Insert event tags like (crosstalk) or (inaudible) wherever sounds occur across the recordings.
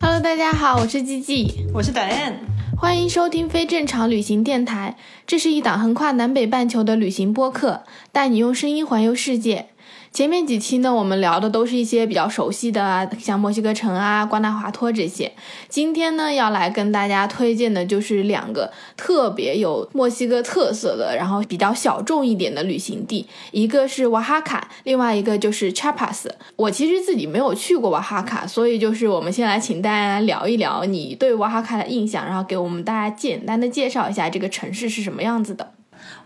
Hello，大家好，我是 G G，我是 Diane，欢迎收听非正常旅行电台。这是一档横跨南北半球的旅行播客，带你用声音环游世界。前面几期呢，我们聊的都是一些比较熟悉的，像墨西哥城啊、瓜纳华托这些。今天呢，要来跟大家推荐的就是两个特别有墨西哥特色的，然后比较小众一点的旅行地，一个是瓦哈卡，另外一个就是 Chapas。我其实自己没有去过瓦哈卡，所以就是我们先来请大家聊一聊你对瓦哈卡的印象，然后给我们大家简单的介绍一下这个城市是什么样子的。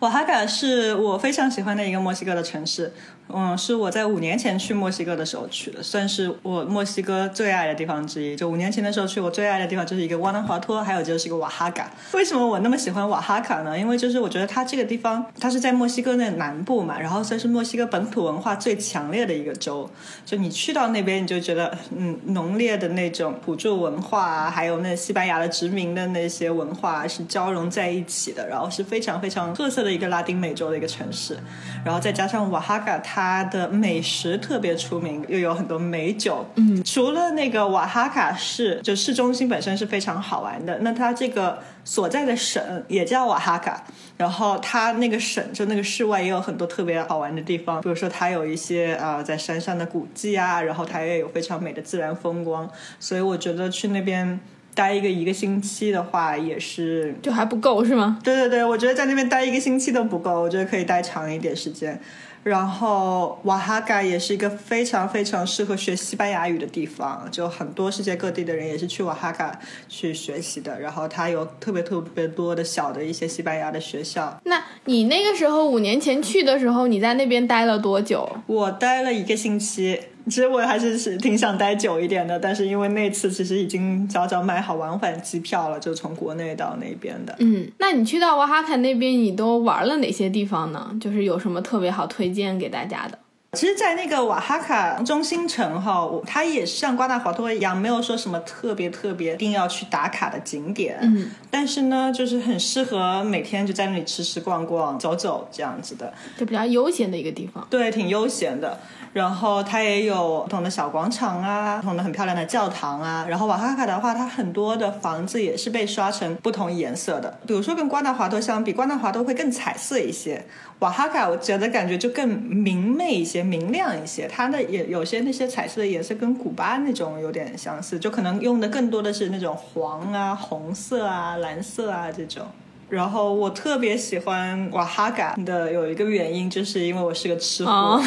瓦哈卡是我非常喜欢的一个墨西哥的城市。嗯，是我在五年前去墨西哥的时候去的，算是我墨西哥最爱的地方之一。就五年前的时候去，我最爱的地方就是一个瓦纳华托，还有就是一个瓦哈卡。为什么我那么喜欢瓦哈卡呢？因为就是我觉得它这个地方，它是在墨西哥的南部嘛，然后算是墨西哥本土文化最强烈的一个州。就你去到那边，你就觉得嗯，浓烈的那种土著文化啊，还有那西班牙的殖民的那些文化是交融在一起的，然后是非常非常特色的一个拉丁美洲的一个城市。然后再加上瓦哈卡，它它的美食特别出名，又有很多美酒。嗯，除了那个瓦哈卡市，就市中心本身是非常好玩的。那它这个所在的省也叫瓦哈卡，然后它那个省就那个市外也有很多特别好玩的地方，比如说它有一些啊在山上的古迹啊，然后它也有非常美的自然风光。所以我觉得去那边待一个一个星期的话，也是就还不够是吗？对对对，我觉得在那边待一个星期都不够，我觉得可以待长一点时间。然后瓦哈卡也是一个非常非常适合学西班牙语的地方，就很多世界各地的人也是去瓦哈卡去学习的。然后它有特别特别多的小的一些西班牙的学校。那你那个时候五年前去的时候，你在那边待了多久？我待了一个星期。其实我还是是挺想待久一点的，但是因为那次其实已经早早买好往返机票了，就从国内到那边的。嗯，那你去到瓦哈卡那边，你都玩了哪些地方呢？就是有什么特别好推荐给大家的？其实，在那个瓦哈卡中心城哈，它也是像瓜纳华托一样，没有说什么特别特别一定要去打卡的景点。嗯，但是呢，就是很适合每天就在那里吃吃逛逛、走走这样子的，就比较悠闲的一个地方。对，挺悠闲的。然后它也有不同的小广场啊，不同的很漂亮的教堂啊。然后瓦哈卡的话，它很多的房子也是被刷成不同颜色的。比如说跟瓜纳华托相比，瓜纳华托会更彩色一些，瓦哈卡我觉得感觉就更明媚一些、明亮一些。它的也有些那些彩色的颜色跟古巴那种有点相似，就可能用的更多的是那种黄啊、红色啊、蓝色啊这种。然后我特别喜欢瓦哈嘎的有一个原因，就是因为我是个吃货，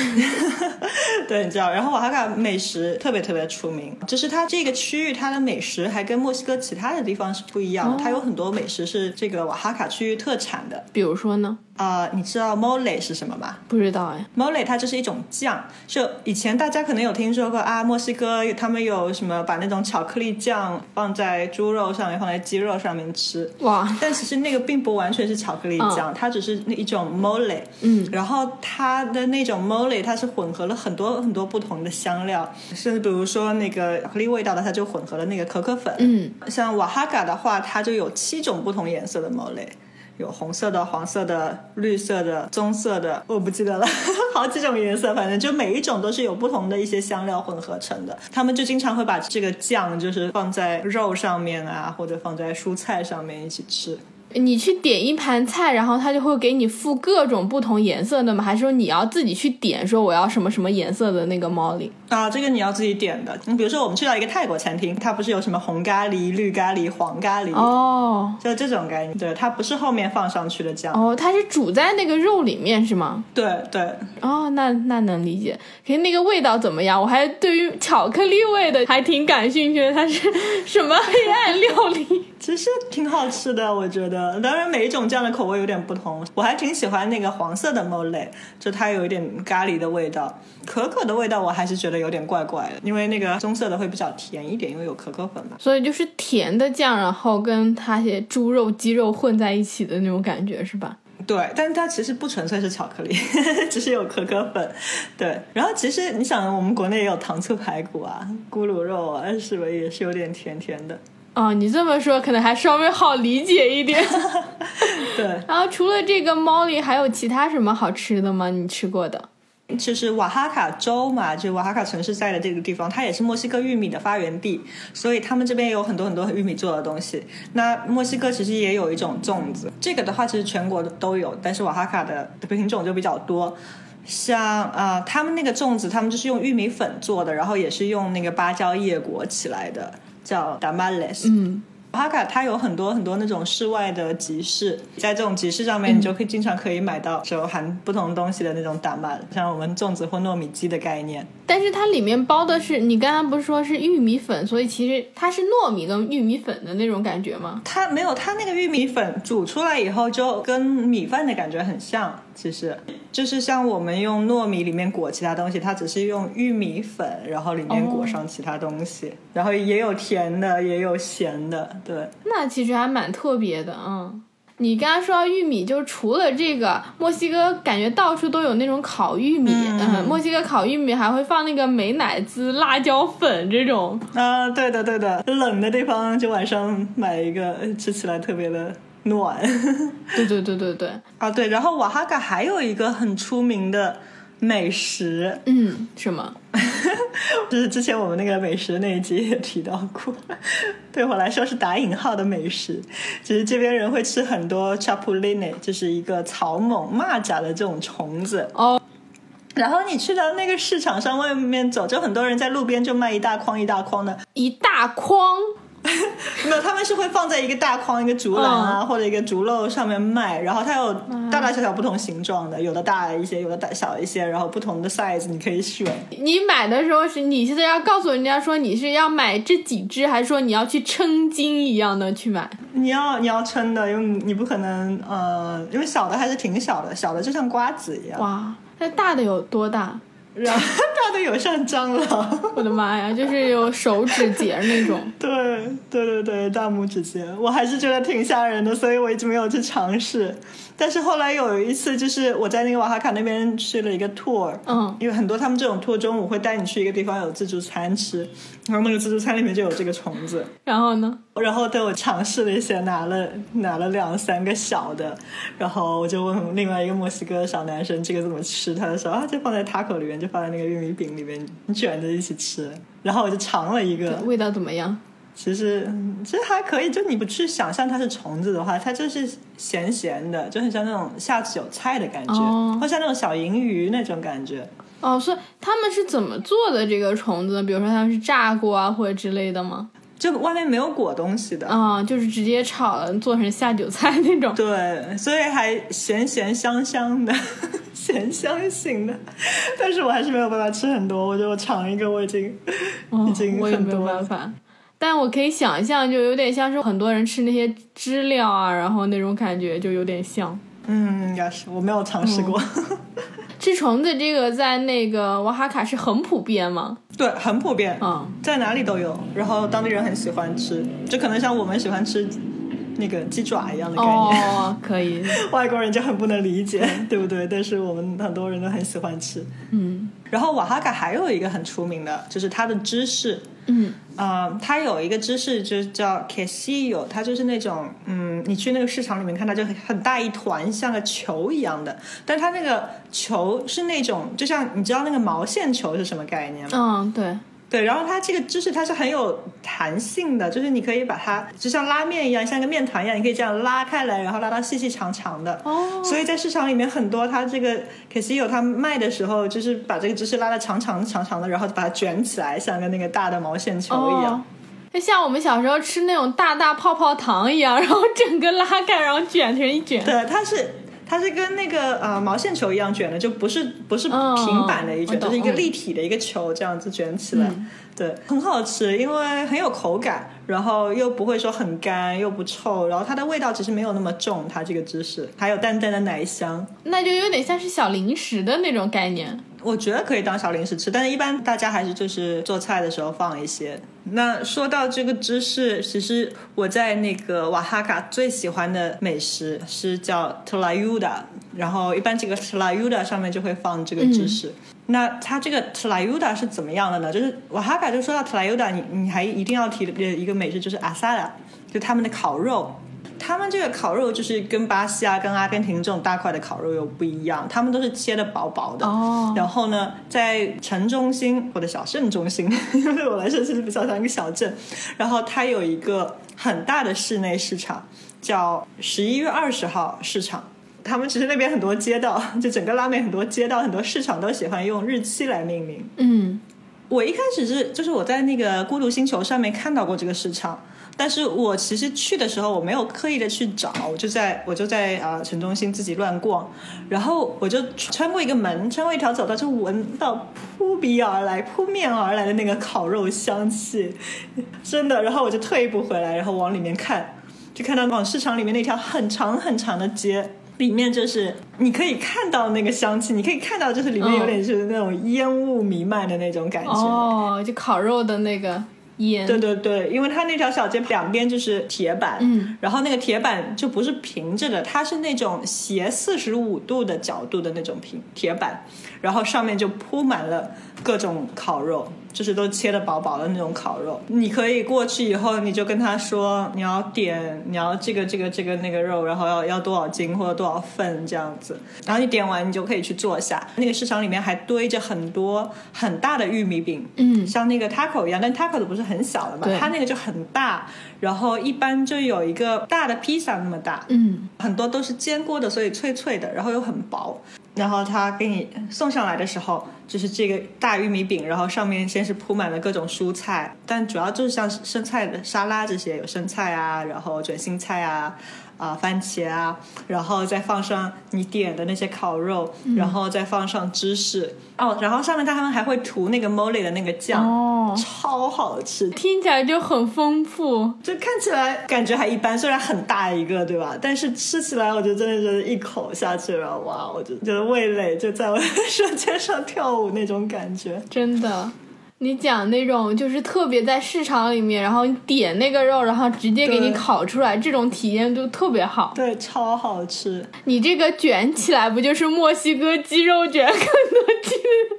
(laughs) 对，你知道。然后瓦哈嘎美食特别特别出名，就是它这个区域它的美食还跟墨西哥其他的地方是不一样的，它有很多美食是这个瓦哈卡区域特产的。比如说呢？啊，你知道 mole 是什么吗？不知道哎，mole 它就是一种酱，就以前大家可能有听说过啊，墨西哥他们有什么把那种巧克力酱放在猪肉上面，放在鸡肉上面吃，哇！但其实那个并不完全是巧克力酱，它只是那一种 mole，嗯，然后它的那种 mole 它是混合了很多很多不同的香料，甚至比如说那个巧克力味道的，它就混合了那个可可粉，嗯，像瓦哈嘎的话，它就有七种不同颜色的 mole。有红色的、黄色的、绿色的、棕色的，我不记得了，(laughs) 好几种颜色，反正就每一种都是有不同的一些香料混合成的。他们就经常会把这个酱就是放在肉上面啊，或者放在蔬菜上面一起吃。你去点一盘菜，然后他就会给你付各种不同颜色的吗？还是说你要自己去点，说我要什么什么颜色的那个猫铃啊？这个你要自己点的。你比如说，我们去到一个泰国餐厅，它不是有什么红咖喱、绿咖喱、黄咖喱哦，就这种概念。对，它不是后面放上去的酱哦，它是煮在那个肉里面是吗？对对。哦，那那能理解。可是那个味道怎么样？我还对于巧克力味的还挺感兴趣的，它是 (laughs) 什么黑暗料理？(laughs) 其实挺好吃的，我觉得。当然，每一种酱的口味有点不同。我还挺喜欢那个黄色的 mole，就它有一点咖喱的味道。可可的味道我还是觉得有点怪怪的，因为那个棕色的会比较甜一点，因为有可可粉嘛。所以就是甜的酱，然后跟它些猪肉、鸡肉混在一起的那种感觉，是吧？对，但是它其实不纯粹是巧克力，(laughs) 只是有可可粉。对，然后其实你想，我们国内也有糖醋排骨啊、咕噜肉啊，是不是也是有点甜甜的？哦，你这么说可能还稍微好理解一点。(laughs) 对，然后除了这个猫里，还有其他什么好吃的吗？你吃过的？就是瓦哈卡州嘛，就瓦哈卡城市在的这个地方，它也是墨西哥玉米的发源地，所以他们这边有很多很多玉米做的东西。那墨西哥其实也有一种粽子，这个的话其实全国都有，但是瓦哈卡的品种就比较多。像啊、他们那个粽子，他们就是用玉米粉做的，然后也是用那个芭蕉叶裹起来的，叫 tamales。嗯，哈卡它有很多很多那种室外的集市，在这种集市上面，你就可以经常可以买到就含不同东西的那种打麦，像我们粽子或糯米鸡的概念。但是它里面包的是你刚刚不是说是玉米粉，所以其实它是糯米跟玉米粉的那种感觉吗？它没有，它那个玉米粉煮出来以后就跟米饭的感觉很像，其实就是像我们用糯米里面裹其他东西，它只是用玉米粉，然后里面裹上其他东西，然后也有甜的，也有咸的，对。那其实还蛮特别的，嗯。你刚刚说到玉米，就除了这个，墨西哥感觉到处都有那种烤玉米，嗯墨西哥烤玉米还会放那个美乃滋、辣椒粉这种，啊，对的对的，冷的地方就晚上买一个，吃起来特别的暖。(laughs) 对对对对对，啊，对，然后瓦哈卡还有一个很出名的美食，嗯，什么？(laughs) 就是之前我们那个美食那一集也提到过，对我来说是打引号的美食。就是这边人会吃很多 chapulines，就是一个草蜢、蚂蚱的这种虫子。哦，然后你去到那个市场上外面走，就很多人在路边就卖一大筐一大筐的，一大筐，(laughs) 没有，他们是会放在一个大筐、一个竹篮啊，或者一个竹篓上面卖。然后它有大大小小不同形状的，有的大一些，有的大小一些，然后不同的 size 你可以选。你买的时候是你现在要告诉人家说你是要买这几只，还是说你要去称斤一样的去买？你要你要称的，因为你不可能呃，因为小的还是挺小的，小的就像瓜子一样，哇，那大的有多大？然后 (laughs) 大的有像蟑螂。(laughs) 我的妈呀，就是有手指节那种。(laughs) 对对对对，大拇指节，我还是觉得挺吓人的，所以我一直没有去尝试。但是后来有一次，就是我在那个瓦哈卡那边去了一个 tour，嗯，因为很多他们这种 tour 中午会带你去一个地方有自助餐吃，然后那个自助餐里面就有这个虫子，然后呢？然后对我尝试了一些，拿了拿了两三个小的，然后我就问另外一个墨西哥小男生这个怎么吃，他就说啊，就放在 taco 里面，就放在那个玉米饼里面，你卷着一起吃。然后我就尝了一个，味道怎么样？其实嗯其实还可以，就你不去想象它是虫子的话，它就是咸咸的，就很像那种下酒菜的感觉，哦或像那种小银鱼那种感觉。哦，所以他们是怎么做的这个虫子？比如说他们是炸过啊，或者之类的吗？就外面没有裹东西的，啊、就是直接炒了，做成下酒菜那种。对，所以还咸咸香香的，(laughs) 咸香型的，但是我还是没有办法吃很多。我觉得我尝一个，我已经、哦已经我也没有。办法，但我可以想象，就有点像是很多人吃那些知了啊，然后那种感觉就有点像。嗯，应该是我没有尝试过。(laughs) 吃虫子这个在那个瓦哈卡是很普遍吗？对，很普遍，嗯，在哪里都有。然后当地人很喜欢吃，就可能像我们喜欢吃那个鸡爪一样的概念。哦，(laughs) 可以，外国人就很不能理解，对不对？但是我们很多人都很喜欢吃。嗯然后瓦哈卡还有一个很出名的，就是它的芝士。嗯，嗯，它有一个芝士就叫 quesillo，它就是那种，嗯，你去那个市场里面看，它就很很大一团，像个球一样的，但它那个球是那种，就像你知道那个毛线球是什么概念吗？嗯，对，对，然后它这个芝士它是很有弹性的，就是你可以把它就像拉面一样，像一个面团一样，你可以这样拉开来，然后拉到细细长长的。哦，所以在市场里面很多，它这个可惜有它卖的时候，就是把这个芝士拉的长长长长的，然后把它卷起来，像个那个大的毛线球一样。哦就像我们小时候吃那种大大泡泡糖一样，然后整个拉开，然后卷成一卷。对，它是它是跟那个呃毛线球一样卷的，就不是不是哦平板的一卷，就是一个嗯立体的一个球这样子卷起来。嗯对，很好吃，因为很有口感，然后又不会说很干，又不臭，然后它的味道其实没有那么重，它这个芝士还有淡淡的奶香。那就有点像是小零食的那种概念。我觉得可以当小零食吃，但是一般大家还是就是做菜的时候放一些。那说到这个芝士，其实我在那个瓦哈卡最喜欢的美食是叫 tlayuda，然后一般这个 tlayuda 上面就会放这个芝士。那它这个 tlayuda 是怎么样的呢？就是瓦哈卡就说到 tlayuda，你你还一定要提的一个美食就是 asada，就他们的烤肉。他们这个烤肉就是跟巴西啊、跟阿根廷这种大块的烤肉又不一样，他们都是切的薄薄的。哦然后呢，在城中心或者小镇中心，因 (laughs) 为对我来说其实比较像一个小镇，然后它有一个很大的室内市场，叫十一月二十号市场。他们其实那边很多街道，(laughs) 就整个拉美很多街道、很多市场都喜欢用日期来命名。嗯我一开始是就是我在那个孤独星球上面看到过这个市场，但是我其实去的时候我没有刻意的去找，我就在我就在啊、呃城中心自己乱逛，然后我就穿过一个门，穿过一条走道，就闻到扑鼻而来、扑面而来的那个烤肉香气，真的，然后我就退一步回来，然后往里面看，就看到往市场里面那条很长很长的街。里面就是你可以看到那个香气，你可以看到就是里面有点是那种烟雾弥漫的那种感觉。哦，就烤肉的那个烟。对对对，因为它那条小街两边就是铁板，嗯，然后那个铁板就不是平着的，它是那种斜四十五度的角度的那种平铁板，然后上面就铺满了各种烤肉，就是都切的薄薄的那种烤肉。你可以过去以后，你就跟他说你要点你要这个这个这个那个肉，然后要要多少斤或者多少份这样子，然后你点完你就可以去坐下。那个市场里面还堆着很多很大的玉米饼，嗯像那个 taco 一样，但 taco 的不是很小的嘛，它那个就很大，然后一般就有一个大的披萨那么大，嗯很多都是煎过的，所以脆脆的，然后又很薄。然后他给你送上来的时候，就是这个大玉米饼，然后上面先是铺满了各种蔬菜，但主要就是像生菜的沙拉这些，有生菜啊，然后卷心菜啊。啊，番茄啊，然后再放上你点的那些烤肉，然后再放上芝士哦，然后上面他们还会涂那个 Molly 的那个酱，哦，超好吃，听起来就很丰富。就看起来感觉还一般，虽然很大一个，对吧？但是吃起来，我就真的是一口下去了，哇！我就觉得味蕾就在我的 (laughs) 舌尖上跳舞那种感觉。真的。你讲那种就是特别在市场里面，然后你点那个肉，然后直接给你烤出来，这种体验就特别好。对，超好吃。你这个卷起来不就是墨西哥鸡肉卷、肯德基？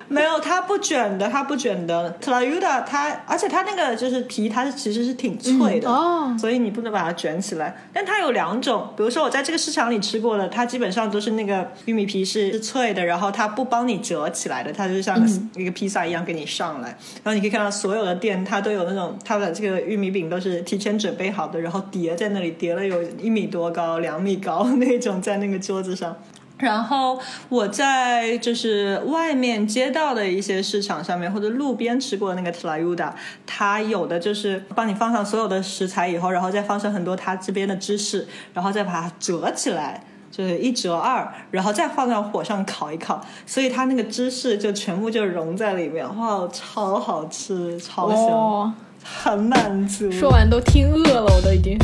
没有，它不卷的，它不卷的。特拉尤达它，而且它那个就是皮，它是其实是挺脆的。哦，所以你不能把它卷起来。但它有两种，比如说我在这个市场里吃过的，它基本上都是那个玉米皮是是脆的，然后它不帮你折起来的，它就像一个披萨一样给你上来。然后你可以看到所有的店，它都有那种它的这个玉米饼都是提前准备好的，然后叠在那里，叠了有一米多高、两米高那种在那个桌子上。然后我在就是外面街道的一些市场上面或者路边吃过那个特拉尤达，它有的就是帮你放上所有的食材以后，然后再放上很多它这边的芝士，然后再把它折起来。就是一折二，然后再放到火上烤一烤，所以它那个芝士就全部就融在里面，哇，超好吃，超香，哦，很满足。说完都听饿了，我都已经。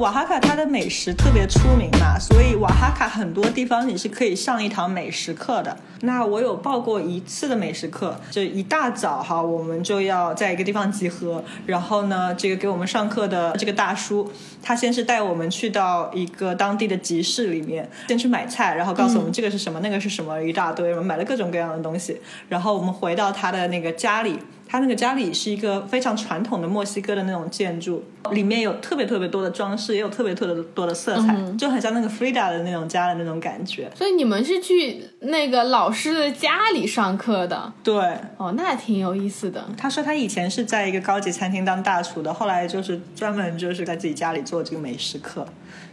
瓦哈卡它的美食特别出名嘛，所以瓦哈卡很多地方你是可以上一堂美食课的。那我有报过一次的美食课，就一大早哈，我们就要在一个地方集合，然后呢，这个给我们上课的这个大叔，他先是带我们去到一个当地的集市里面，先去买菜，然后告诉我们这个是什么，那个是什么，一大堆，我们买了各种各样的东西，然后我们回到他的那个家里。他那个家里是一个非常传统的墨西哥的那种建筑，里面有特别特别多的装饰，也有特别特别多的色彩，就很像那个 Frida 的那种家的那种感觉。所以你们是去那个老师的家里上课的？对，哦，那挺有意思的。他说他以前是在一个高级餐厅当大厨的，后来就是专门就是在自己家里做这个美食课，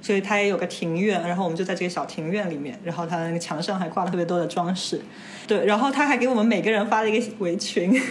所以他也有个庭院，然后我们就在这个小庭院里面，然后他那个墙上还挂了特别多的装饰，对，然后他还给我们每个人发了一个围裙。(laughs)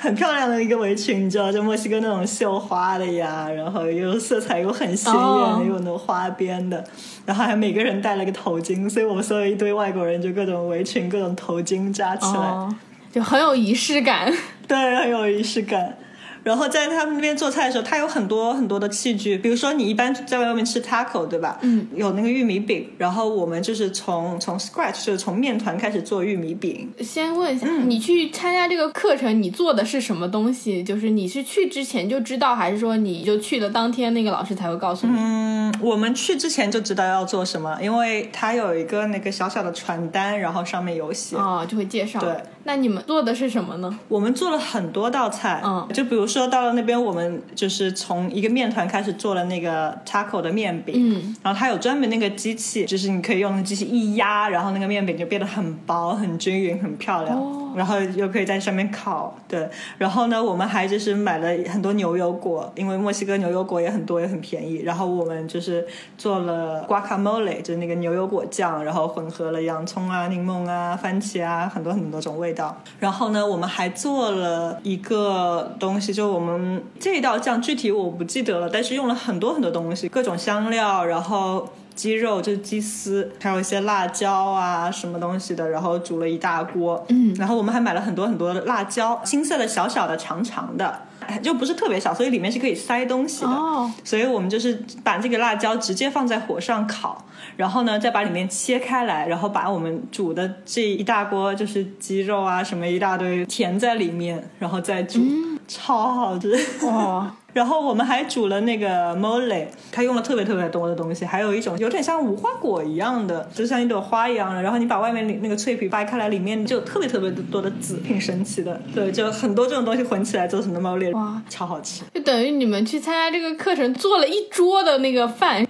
很漂亮的一个围裙，你知道，就墨西哥那种绣花的呀，然后又色彩又很鲜艳又有那种花边的，然后还每个人戴了个头巾，所以我们所有一堆外国人就各种围裙、各种头巾扎起来，哦，就很有仪式感。对，很有仪式感。然后在他们那边做菜的时候，他有很多很多的器具，比如说你一般在外面吃 taco，对吧？嗯，有那个玉米饼，然后我们就是从从 scratch，就是从面团开始做玉米饼。先问一下，嗯你去参加这个课程，你做的是什么东西？就是你是去之前就知道，还是说你就去了当天那个老师才会告诉你？嗯，我们去之前就知道要做什么，因为他有一个那个小小的传单，然后上面有写。哦，就会介绍。对，那你们做的是什么呢？我们做了很多道菜，嗯就比如说到了那边，我们就是从一个面团开始做了那个 taco 的面饼，嗯，然后它有专门那个机器，就是你可以用那机器一压，然后那个面饼就变得很薄、很均匀、很漂亮，哦然后又可以在上面烤。对，然后呢，我们还就是买了很多牛油果，因为墨西哥牛油果也很多，也很便宜。然后我们就是做了 guacamole，就是那个牛油果酱，然后混合了洋葱啊、柠檬啊、番茄啊，很多很多种味道。然后呢，我们还做了一个东西，就我们这一道酱具体我不记得了，但是用了很多很多东西，各种香料，然后。鸡肉就是鸡丝，还有一些辣椒啊，什么东西的，然后煮了一大锅。嗯然后我们还买了很多很多的辣椒，青色的、小小的、长长的，哎就不是特别小，所以里面是可以塞东西的。哦，所以我们就是把这个辣椒直接放在火上烤，然后呢再把里面切开来，然后把我们煮的这一大锅就是鸡肉啊什么一大堆填在里面，然后再煮，超好吃。哇，(laughs) 然后我们还煮了那个 mole，它用了特别特别多的东西，还有一种有点像无花果一样的，就像一朵花一样的。然后你把外面那个脆皮掰开来，里面就有特别特别多的籽，挺神奇的。对，就很多这种东西混起来做成的 mole，哇超好吃。就等于你们去参加这个课程，做了一桌的那个饭。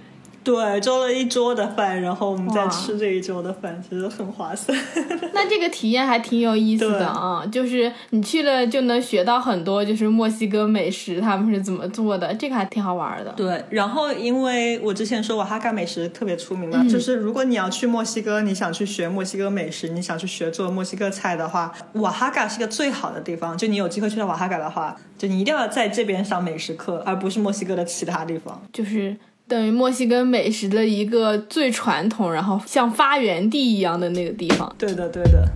对，做了一桌的饭，然后我们再吃这一桌的饭，其实很划算。(laughs) 那这个体验还挺有意思的啊，就是你去了就能学到很多，就是墨西哥美食他们是怎么做的，这个还挺好玩的。对，然后因为我之前说瓦哈嘎美食特别出名嘛，就是如果你要去墨西哥，你想去学墨西哥美食，你想去学做墨西哥菜的话，瓦哈嘎是个最好的地方。就你有机会去到瓦哈嘎的话，就你一定要在这边上美食课，而不是墨西哥的其他地方。就是等于墨西哥美食的一个最传统，然后像发源地一样的那个地方。对的，对的。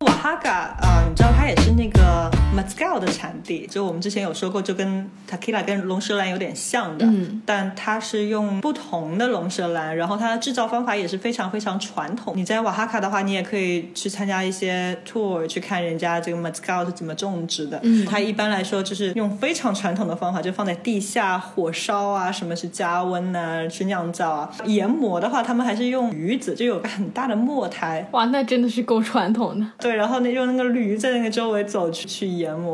瓦哈嘎 mezcal 的产地，就我们之前有说过，就跟 tequila 跟龙舌兰有点像的，嗯但它是用不同的龙舌兰，然后它的制造方法也是非常非常传统。你在瓦哈卡的话，你也可以去参加一些 tour，去看人家这个 mezcal 是怎么种植的。嗯它一般来说就是用非常传统的方法，就放在地下火烧啊，什么是加温呐、去酿造啊。研磨的话，他们还是用鱼子，就有个很大的磨台，哇，那真的是够传统的。对，然后呢用那个驴在那个周围走去去研磨。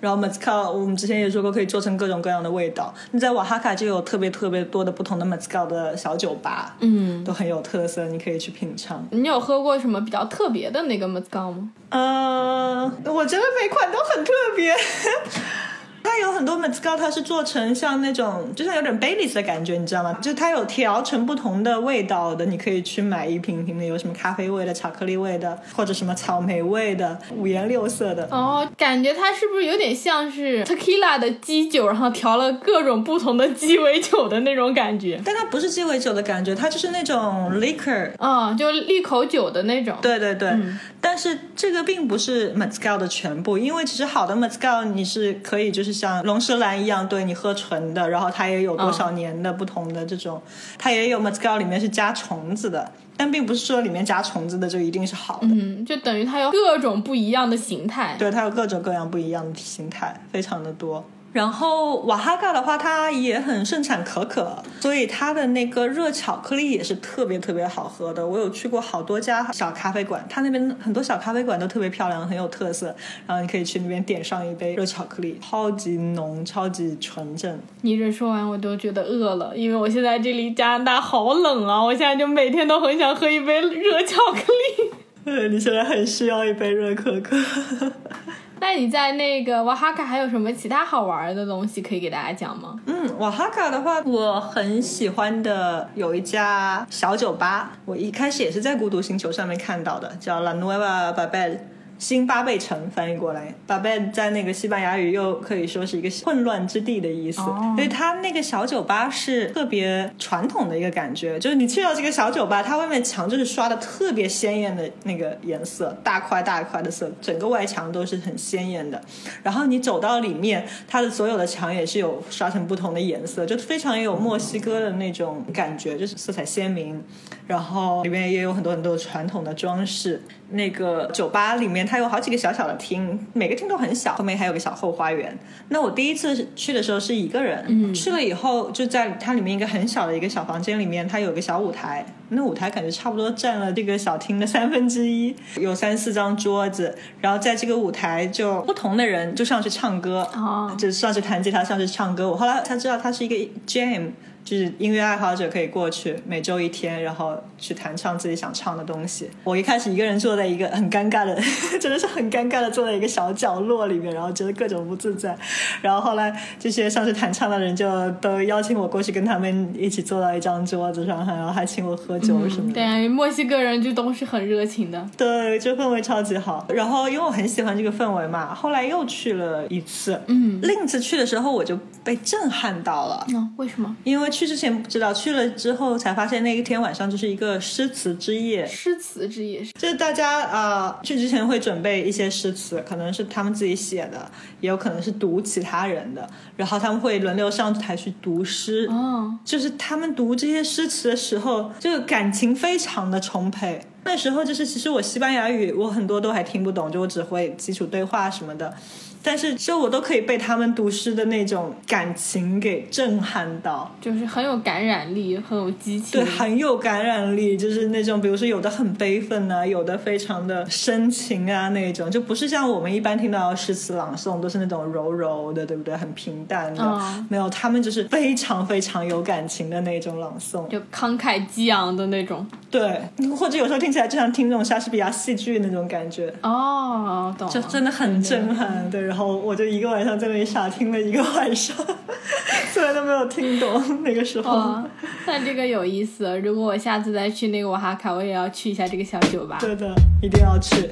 然后 mezcal 我们之前也说过，可以做成各种各样的味道。你在瓦哈卡就有特别特别多的不同的 mezcal 的小酒吧，嗯，都很有特色，你可以去品尝。你有喝过什么比较特别的那个 mezcal 吗？呃，我觉得每款都很特别。它有很多 mezcal，它是做成像那种，就像有点 Baileys 的感觉，你知道吗？就它有调成不同的味道的，你可以去买一瓶一瓶的，有什么咖啡味的、巧克力味的，或者什么草莓味的，五颜六色的。哦，感觉它是不是有点像是 tequila 的基酒，然后调了各种不同的鸡尾酒的那种感觉？但它不是鸡尾酒的感觉，它就是那种 liquor。啊、就利口酒的那种。对对对，但是这个并不是 mezcal 的全部，因为其实好的 mezcal 你是可以就是像龙舌兰一样，对你喝纯的，然后它也有多少年的不同的这种，它也有 mezcal 里面是加虫子的，但并不是说里面加虫子的就一定是好的。嗯，就等于它有各种不一样的形态。对，它有各种各样不一样的形态，非常的多。然后瓦哈卡的话，它也很盛产可可，所以它的那个热巧克力也是特别特别好喝的。我有去过好多家小咖啡馆，它那边很多小咖啡馆都特别漂亮，很有特色。然后你可以去那边点上一杯热巧克力，超级浓，超级纯正。你这说完我都觉得饿了，因为我现在这里加拿大好冷啊，我现在就每天都很想喝一杯热巧克力。呃，(laughs) 你现在很需要一杯热可可。那你在那个瓦哈卡还有什么其他好玩的东西可以给大家讲吗？嗯，瓦哈卡的话，我很喜欢的有一家小酒吧，我一开始也是在孤独星球上面看到的，叫 La Nueva Babel。新巴贝城翻译过来，巴贝在那个西班牙语又可以说是一个混乱之地的意思，哦所以它那个小酒吧是特别传统的一个感觉，就是你去到这个小酒吧，它外面墙就是刷的特别鲜艳的那个颜色，大块大块的色，整个外墙都是很鲜艳的。然后你走到里面，它的所有的墙也是有刷成不同的颜色，就非常有墨西哥的那种感觉，就是色彩鲜明。然后里面也有很多很多传统的装饰。那个酒吧里面，它有好几个小小的厅，每个厅都很小，后面还有个小后花园。那我第一次去的时候是一个人，嗯去了以后就在它里面一个很小的一个小房间里面，它有个小舞台，那舞台感觉差不多占了这个小厅的三分之一，(laughs) 有三四张桌子，然后在这个舞台就不同的人就上去唱歌，哦就上去弹吉他，上去唱歌。我后来才知道它是一个 jam。就是音乐爱好者可以过去，每周一天，然后去弹唱自己想唱的东西。我一开始一个人坐在一个很尴尬的，(laughs) 真的是很尴尬的坐在一个小角落里面，然后觉得各种不自在。然后后来这些上去弹唱的人就都邀请我过去跟他们一起坐到一张桌子上，然后还请我喝酒什么的。对啊，墨西哥人就都是很热情的。对，这氛围超级好。然后因为我很喜欢这个氛围嘛，后来又去了一次。嗯，另一次去的时候我就被震撼到了。嗯，为什么？因为去之前不知道，去了之后才发现那一天晚上就是一个诗词之夜，诗词之夜就是大家呃去之前会准备一些诗词，可能是他们自己写的，也有可能是读其他人的，然后他们会轮流上台去读诗。哦，就是他们读这些诗词的时候，这个感情非常的充沛。那时候就是，其实我西班牙语我很多都还听不懂，就我只会基础对话什么的，但是就我都可以被他们读诗的那种感情给震撼到。就是很有感染力，很有激情。对，很有感染力，就是那种，比如说有的很悲愤啊，有的非常的深情啊，那种就不是像我们一般听到的诗词朗诵都是那种柔柔的，对不对？很平淡的，嗯没有，他们就是非常非常有感情的那种朗诵。就慷慨激昂的那种。对，或者有时候听起来就像听那种莎士比亚戏剧那种感觉。哦，懂了。就真的很震撼，对，然后我就一个晚上在那里傻听了一个晚上，(laughs) 虽然都没有听懂那个时候。哦，那这个有意思。如果我下次再去那个瓦哈卡，我也要去一下这个小酒吧。对的，一定要去。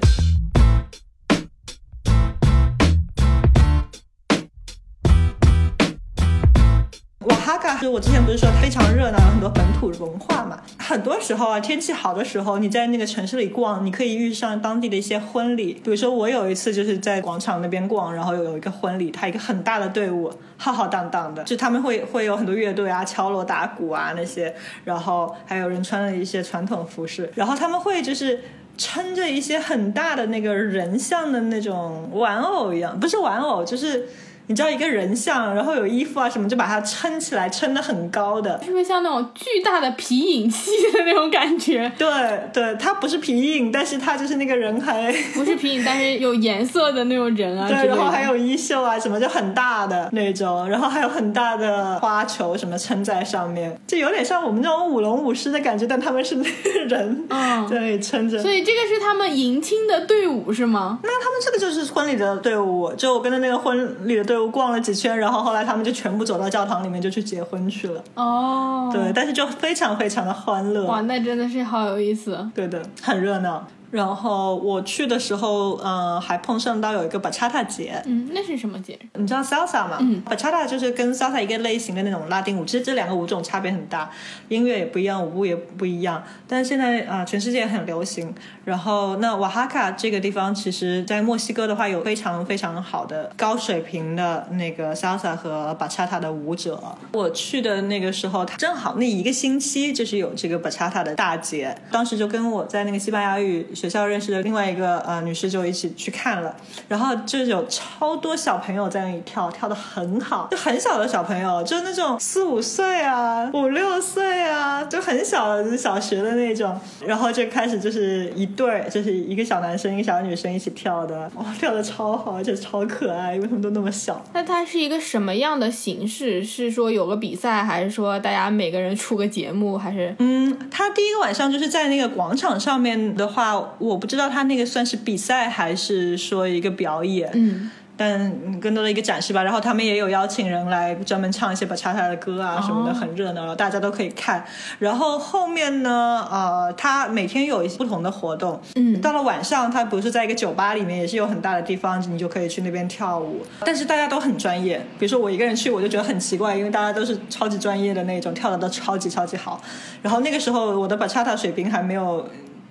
就我之前不是说非常热闹，有很多本土文化嘛。很多时候啊，天气好的时候，你在那个城市里逛，你可以遇上当地的一些婚礼。比如说，我有一次就是在广场那边逛，然后有一个婚礼，它一个很大的队伍，浩浩荡荡的，就他们会会有很多乐队啊，敲锣打鼓啊那些，然后还有人穿了一些传统服饰，然后他们会就是。撑着一些很大的那个人像的那种玩偶一样，不是玩偶，就是你知道一个人像，然后有衣服啊什么，就把它撑起来，撑得很高的。是不是像那种巨大的皮影戏的那种感觉？(laughs) 对对，它不是皮影，但是它就是那个人还 (laughs) 不是皮影，但是有颜色的那种人啊对，然后还有衣袖啊什么，就很大的那种，然后还有很大的花球什么撑在上面，就有点像我们那种舞龙舞狮的感觉，但他们是那个人 (laughs) 嗯在那里撑着。所以这个是他们迎亲的队伍是吗？那他们这个就是婚礼的队伍，就我跟着那个婚礼的队伍逛了几圈，然后后来他们就全部走到教堂里面就去结婚去了。哦，对，，但是就非常非常的欢乐。哇，那真的是好有意思。对的，很热闹。然后我去的时候，呃，还碰上到有一个 bachata 节，嗯，那是什么节？你知道 salsa 吗？嗯，bachata 就是跟 salsa 一个类型的那种拉丁舞，其实这两个舞种差别很大，音乐也不一样，舞步也不一样。但是现在啊、呃全世界很流行。然后那瓦哈卡这个地方，其实在墨西哥的话，有非常非常好的高水平的那个 salsa 和 bachata 的舞者。我去的那个时候，正好那一个星期就是有这个 bachata 的大节，当时就跟我在那个西班牙语学校认识的另外一个呃女士就一起去看了，然后就有超多小朋友在那里跳，跳的很好，就很小的小朋友，就那种四五岁啊、五六岁啊，就很小的就是小学的那种，然后就开始就是一对儿，就是一个小男生一个小女生一起跳的，哇，跳的超好，而且超可爱，因为他们都那么小。那它是一个什么样的形式？是说有个比赛，还是说大家每个人出个节目，还是？嗯，他第一个晚上就是在那个广场上面的话，我不知道他那个算是比赛还是说一个表演，嗯，但更多的一个展示吧。然后他们也有邀请人来专门唱一些巴查塔的歌啊什么的，哦很热闹，然后大家都可以看。然后后面呢，呃，他每天有一些不同的活动。嗯到了晚上，他比如说在一个酒吧里面，也是有很大的地方，你就可以去那边跳舞。但是大家都很专业，比如说我一个人去，我就觉得很奇怪，因为大家都是超级专业的那种，跳的都超级超级好。然后那个时候我的巴查塔水平还没有。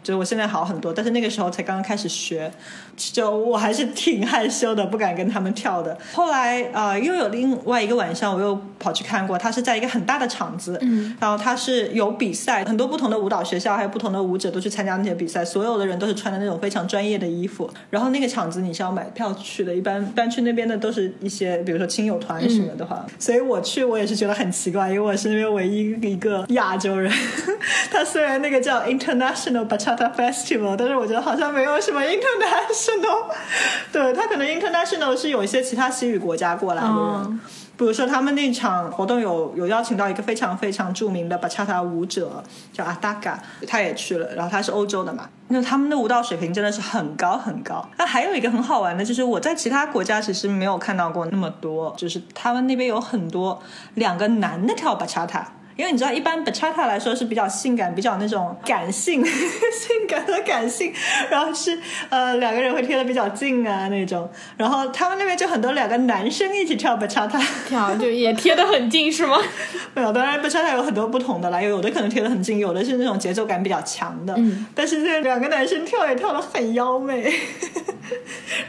就我现在好很多，但是那个时候才刚刚开始学，就我还是挺害羞的，不敢跟他们跳的。后来啊、呃又有另外一个晚上，我又跑去看过，他是在一个很大的场子，嗯，然后他是有比赛，很多不同的舞蹈学校还有不同的舞者都去参加那些比赛，所有的人都是穿的那种非常专业的衣服。然后那个场子你是要买票去的，一般一般去那边的都是一些比如说亲友团什么的话，所以我去我也是觉得很奇怪，因为我是那边唯一一个亚洲人。(laughs) 他虽然那个叫 International Bachata Festival，但是我觉得好像没有什么 International。(laughs) 对他可能 International 是有一些其他西语国家过来的比如说，他们那场活动有有邀请到一个非常非常著名的巴恰塔舞者，叫阿达嘎，他也去了，然后他是欧洲的嘛，那他们的舞蹈水平真的是很高很高。那还有一个很好玩的，就是我在其他国家其实没有看到过那么多，就是他们那边有很多两个男的跳巴恰塔。因为你知道，一般 bachata 来说是比较性感、比较那种感性、(laughs) 性感和感性，然后是呃两个人会贴的比较近啊那种。然后他们那边就很多两个男生一起跳 bachata，跳就也贴的很近是吗？(laughs) 没有，当然 bachata 有很多不同的啦，有的可能贴的很近，有的是那种节奏感比较强的。嗯，但是这两个男生跳也跳的很妖媚，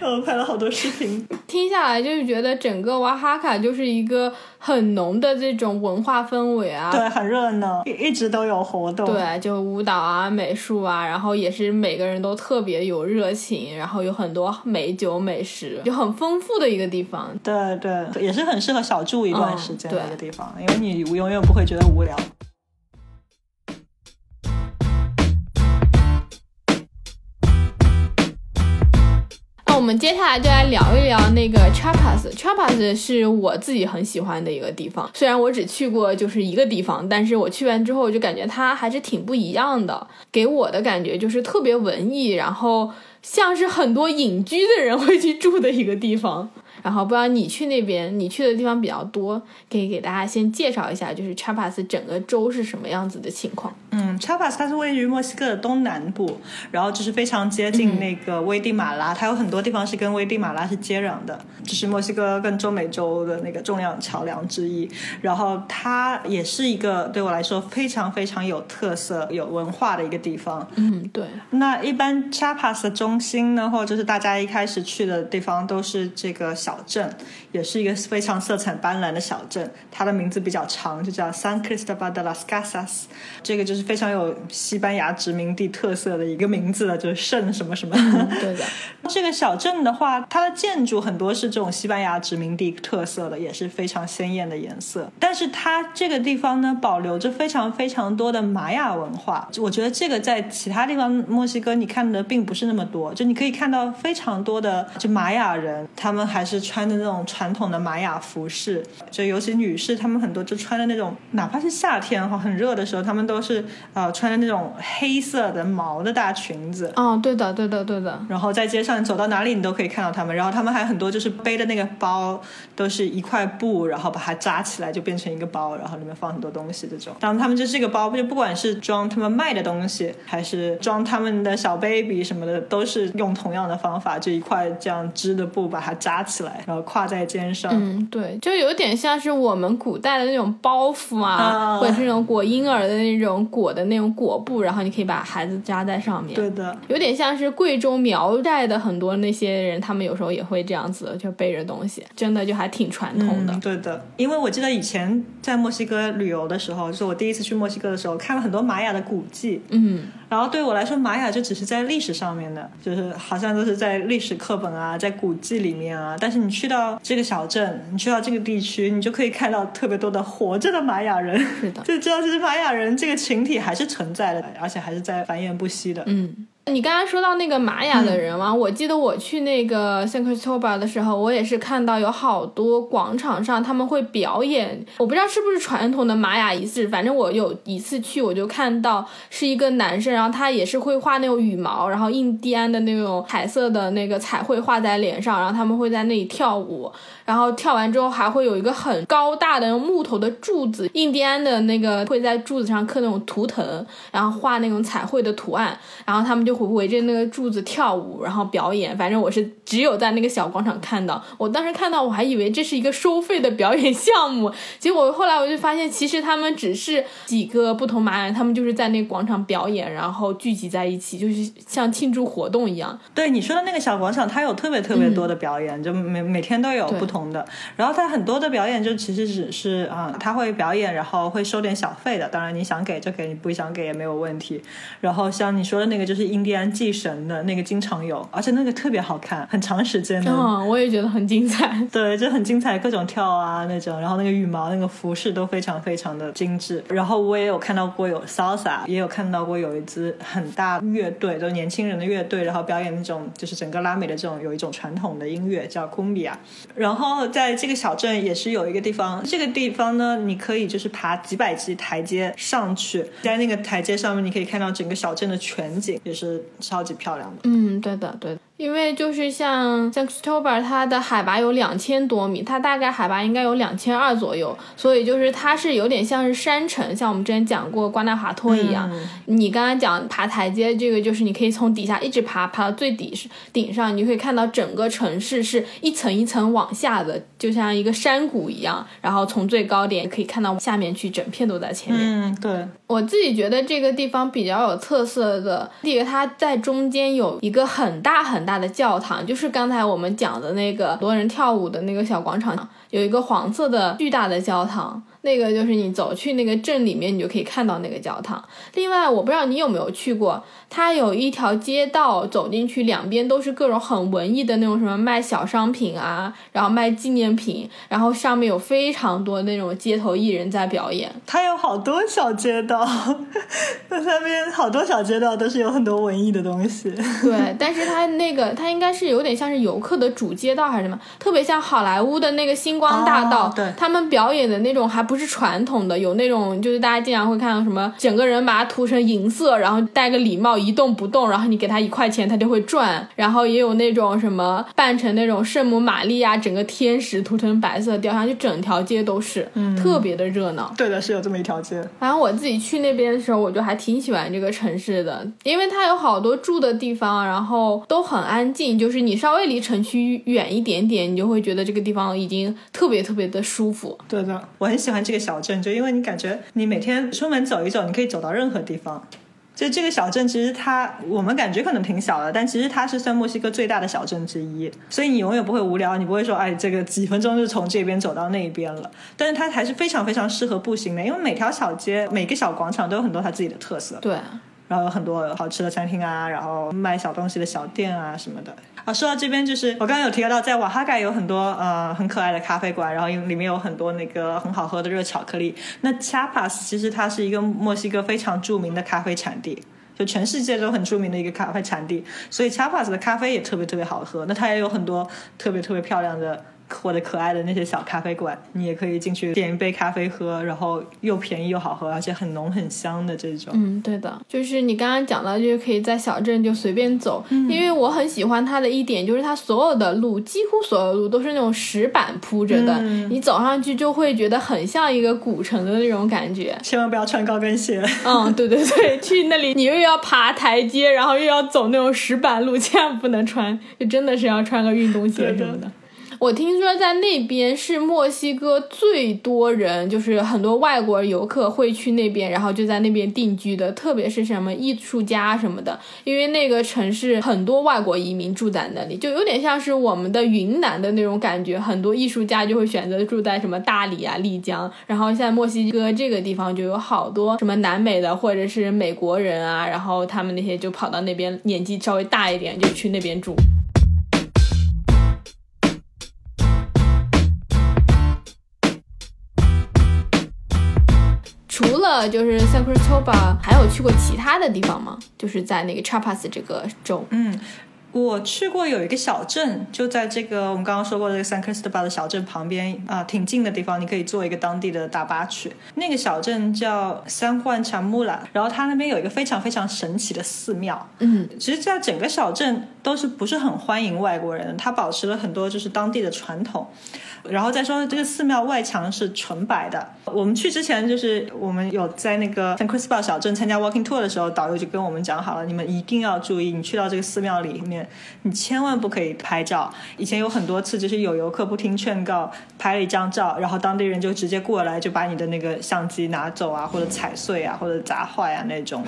然后拍了好多视频。(laughs) 听下来就是觉得整个瓦哈卡就是一个很浓的这种文化氛围啊。对，很热闹，一一直都有活动。对，就舞蹈啊、美术啊，然后也是每个人都特别有热情，然后有很多美酒美食，就很丰富的一个地方。对对，也是很适合小住一段嗯时间对的一个地方，因为你永远不会觉得无聊。我们接下来就来聊一聊那个 Chapas。Chapas 是我自己很喜欢的一个地方，虽然我只去过就是一个地方，但是我去完之后就感觉它还是挺不一样的，给我的感觉就是特别文艺，然后像是很多隐居的人会去住的一个地方。然后不知道你去那边，你去的地方比较多，可以给大家先介绍一下，就是 Chapas 整个州是什么样子的情况。嗯 c h a p a s 它是位于墨西哥的东南部，然后就是非常接近那个危地马拉，它有很多地方是跟危地马拉是接壤的，这是墨西哥跟中美洲的那个重要桥梁之一。然后它也是一个对我来说非常非常有特色、有文化的一个地方。嗯，对，那一般 Chiapas 的中心呢，或者就是大家一开始去的地方，都是这个小镇，也是一个非常色彩斑斓的小镇。它的名字比较长，就叫 San Cristobal de las Casas。这个就是非常有西班牙殖民地特色的一个名字了，就是圣什么什么。嗯，对的，(laughs) 这个小镇的话，它的建筑很多是这种西班牙殖民地特色的，也是非常鲜艳的颜色。但是它这个地方呢，保留着非常非常多的玛雅文化。我觉得这个在其他地方墨西哥你看的并不是那么多，就你可以看到非常多的就玛雅人，他们还是穿的那种传统的玛雅服饰，就尤其女士，她们很多就穿的那种，哪怕是夏天哈很热的时候，她们都是呃穿的那种黑色的毛的大裙子。哦，对的，对的，对的，然后在街上走到哪里你都可以看到她们，然后她们还很多就是背的那个包都是一块布，然后把它扎起来就变成一个包，然后里面放很多东西这种。然后他们就这个包就不管是装他们卖的东西，还是装他们的小 baby 什么的，都是用同样的方法，就一块这样织的布把它扎起来，然后挎在肩上。嗯，对，就有点像是我们古代的那种包袱啊，啊或者是那种裹婴儿的那种裹的那种裹布，然后你可以把孩子扎在上面。对的，有点像是贵州苗寨的很多那些人，他们有时候也会这样子，就背着东西，真的就还挺传统的。嗯，对的，因为我记得以前在墨西哥旅游的时候，就是我第一次去墨西哥的时候，看了很多玛雅的古迹。嗯，然后对我来说，玛雅就只是在历史上面的，就是好像都是在历史课本啊，在古迹里面啊。但是你去到这个小镇，你去到这个地区，你就可以看到特别多的活着的玛雅人，是的，(laughs) 就知道其实玛雅人这个群体还是存在的，而且还是在繁衍不息的。嗯。你刚刚说到那个玛雅的人嘛，我记得我去那个 San Cristobal 的时候，我也是看到有好多广场上他们会表演，我不知道是不是传统的玛雅仪式，反正我有一次去我就看到是一个男生，然后他也是会画那种羽毛，然后印第安的那种彩色的那个彩绘画在脸上，然后他们会在那里跳舞，然后跳完之后还会有一个很高大的木头的柱子，印第安的那个会在柱子上刻那种图腾，然后画那种彩绘的图案，然后他们就会。围着那个柱子跳舞，然后表演。反正我是只有在那个小广场看到，我当时看到我还以为这是一个收费的表演项目，结果后来我就发现，其实他们只是几个不同马人，他们就是在那个广场表演，然后聚集在一起，就是像庆祝活动一样。对你说的那个小广场，它有特别特别多的表演，就每每天都有不同的。然后他很多的表演就其实只是啊，他会表演，然后会收点小费的。当然你想给就给，你不想给也没有问题。然后像你说的那个，就是印第安祭神的那个，经常有，而且那个特别好看，很长时间的。嗯，(laughs) 我也觉得很精彩。(laughs) 对，就很精彩，各种跳啊那种，然后那个羽毛、那个服饰都非常非常的精致。然后我也有看到过有 salsa，也有看到过有一支很大乐队，都年轻人的乐队，然后表演那种就是整个拉美的这种有一种传统的音乐叫 cumbia。然后后在这个小镇也是有一个地方，这个地方呢，你可以就是爬几百级台阶上去，在那个台阶上面你可以看到整个小镇的全景，也是超级漂亮的。嗯，对的，对的。因为就是像像 s t o b e r 它的海拔有两千多米，它大概海拔应该有两千二左右，所以就是它是有点像是山城，像我们之前讲过瓜纳华托一样。你刚刚讲爬台阶，这个就是你可以从底下一直爬，爬到最底是顶上，你就可以看到整个城市是一层一层往下的，就像一个山谷一样。然后从最高点可以看到下面去，整片都在前面。嗯，对我自己觉得这个地方比较有特色的，第一个它在中间有一个很大很。大的教堂就是刚才我们讲的那个多人跳舞的那个小广场，有一个黄色的巨大的教堂。那个就是你走去那个镇里面，你就可以看到那个教堂。另外，我不知道你有没有去过，它有一条街道，走进去两边都是各种很文艺的那种什么卖小商品啊，然后卖纪念品，然后上面有非常多那种街头艺人在表演。它有好多小街道，(laughs) 那上面好多小街道都是有很多文艺的东西。(laughs) 对，但是它那个它应该是有点像是游客的主街道还是什么，特别像好莱坞的那个星光大道，对，他们表演的那种还。不是传统的，有那种就是大家经常会看到什么，整个人把它涂成银色，然后戴个礼帽一动不动，然后你给他一块钱，他就会转。然后也有那种什么扮成那种圣母玛利亚，整个天使涂成白色雕像，就整条街都是，特别的热闹。对的，是有这么一条街。反正我自己去那边的时候，我就还挺喜欢这个城市的，因为它有好多住的地方，然后都很安静。就是你稍微离城区远一点点，你就会觉得这个地方已经特别特别的舒服。对的，我很喜欢。这个小镇，就因为你感觉你每天出门走一走，你可以走到任何地方。就这个小镇，其实它我们感觉可能挺小的，但其实它是算墨西哥最大的小镇之一。所以你永远不会无聊，你不会说哎，这个几分钟就从这边走到那边了。但是它还是非常非常适合步行的，因为每条小街、每个小广场都有很多它自己的特色。对。然后有很多好吃的餐厅啊，然后卖小东西的小店啊什么的。啊，说到这边，就是我刚刚有提到，在瓦哈盖有很多呃很可爱的咖啡馆，然后里面有很多那个很好喝的热巧克力。那 Chapas 其实它是一个墨西哥非常著名的咖啡产地，就全世界都很著名的一个咖啡产地，所以 Chapas 的咖啡也特别特别好喝。那它也有很多特别特别漂亮的。或者可爱的那些小咖啡馆，你也可以进去点一杯咖啡喝，然后又便宜又好喝，而且很浓很香的这种。嗯，对的，就是你刚刚讲到，就是可以在小镇就随便走，嗯因为我很喜欢它的一点就是它所有的路，几乎所有路都是那种石板铺着的，你走上去就会觉得很像一个古城的那种感觉。千万不要穿高跟鞋。嗯，对对对，去那里你又要爬台阶，然后又要走那种石板路，千万不能穿，就真的是要穿个运动鞋什么的。我听说在那边是墨西哥最多人，就是很多外国游客会去那边，然后就在那边定居的，特别是什么艺术家什么的，因为那个城市很多外国移民住在那里，就有点像是我们的云南的那种感觉，很多艺术家就会选择住在什么大理啊、丽江，然后像墨西哥这个地方就有好多什么南美的或者是美国人啊，然后他们那些就跑到那边，年纪稍微大一点就去那边住。除了就是 San Cristobal，还有去过其他的地方吗？就是在那个 Chiapas 这个州。嗯。我去过有一个小镇，就在这个我们刚刚说过这个 San Cristobal 的小镇旁边啊、挺近的地方，你可以坐一个当地的大巴去。那个小镇叫 San Juan Chamula，然后它那边有一个非常非常神奇的寺庙。嗯，其实，在整个小镇都是不是很欢迎外国人的，它保持了很多就是当地的传统。然后再说这个寺庙外墙是纯白的。我们去之前，就是我们有在那个 San Cristobal 小镇参加 walking tour 的时候，导游就跟我们讲好了，你们一定要注意，你去到这个寺庙里面，你千万不可以拍照。以前有很多次，就是有游客不听劝告，拍了一张照，然后当地人就直接过来就把你的那个相机拿走啊，或者踩碎啊，或者砸坏啊那种。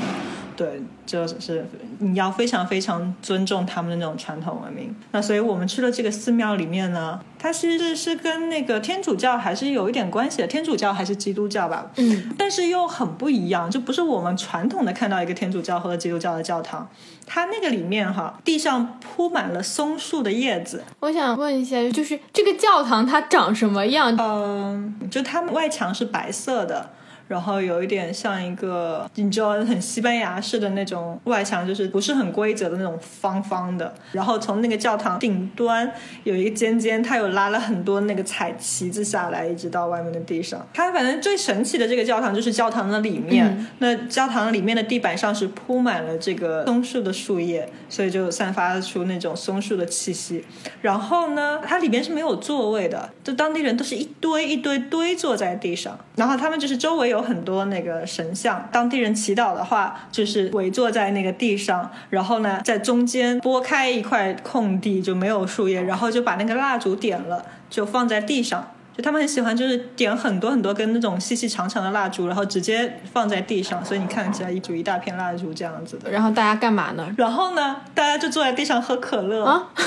对，就是你要非常非常尊重他们的那种传统文明。那所以我们去了这个寺庙里面呢，它其实是跟那个天主教还是有一点关系的，天主教还是基督教吧，嗯，但是又很不一样，就不是我们传统的看到一个天主教或者基督教的教堂，它那个里面哈，地上铺满了松树的叶子，我想问一下，就是这个教堂它长什么样？嗯，就它们外墙是白色的。然后有一点像一个，你知道很西班牙式的那种外墙，就是不是很规则的那种方方的。然后从那个教堂顶端有一个尖尖，它有拉了很多那个彩旗子下来，一直到外面的地上。它反正最神奇的这个教堂就是教堂的里面，嗯那教堂里面的地板上是铺满了这个松树的树叶，所以就散发出那种松树的气息。然后呢，它里边是没有座位的，就当地人都是一堆一堆堆坐在地上，然后他们就是周围有很多那个神像，当地人祈祷的话就是围坐在那个地上，然后呢在中间拨开一块空地就没有树叶，然后就把那个蜡烛点了，就放在地上。就他们很喜欢，就是点很多很多根那种细细长长的蜡烛，然后直接放在地上，所以你看起来一组一大片蜡烛这样子的。然后大家干嘛呢？然后呢，大家就坐在地上喝可乐。啊，(laughs) 这